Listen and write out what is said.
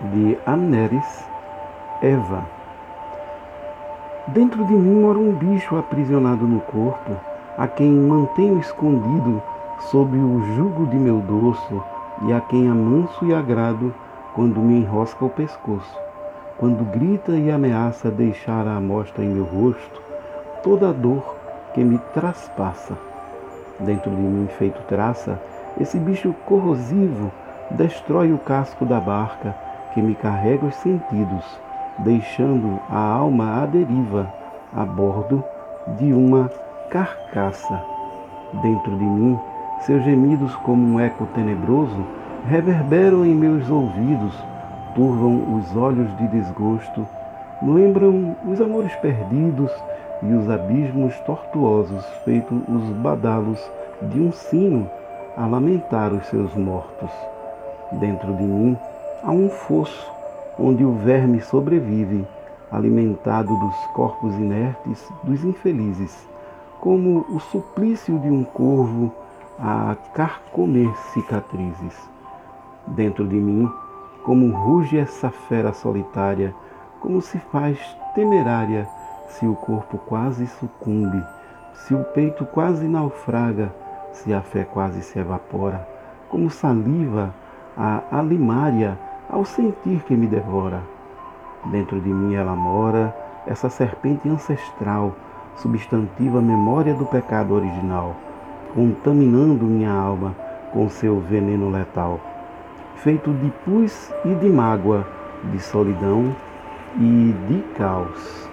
de Amneris, Eva. Dentro de mim mora um bicho aprisionado no corpo, a quem mantenho escondido sob o jugo de meu dorso e a quem amanso e agrado quando me enrosca o pescoço, quando grita e ameaça deixar a amostra em meu rosto toda a dor que me traspassa. Dentro de mim feito traça, esse bicho corrosivo destrói o casco da barca que me carrega os sentidos, deixando a alma à deriva a bordo de uma carcaça. Dentro de mim, seus gemidos, como um eco tenebroso, reverberam em meus ouvidos, turvam os olhos de desgosto, lembram os amores perdidos e os abismos tortuosos, feitos os badalos de um sino a lamentar os seus mortos. Dentro de mim há um fosso onde o verme sobrevive, alimentado dos corpos inertes dos infelizes, como o suplício de um corvo a carcomer cicatrizes. Dentro de mim, como ruge essa fera solitária, como se faz temerária se o corpo quase sucumbe, se o peito quase naufraga, se a fé quase se evapora, como saliva a alimária ao sentir que me devora. Dentro de mim ela mora, essa serpente ancestral, substantiva memória do pecado original, contaminando minha alma com seu veneno letal, feito de pus e de mágoa, de solidão e de caos.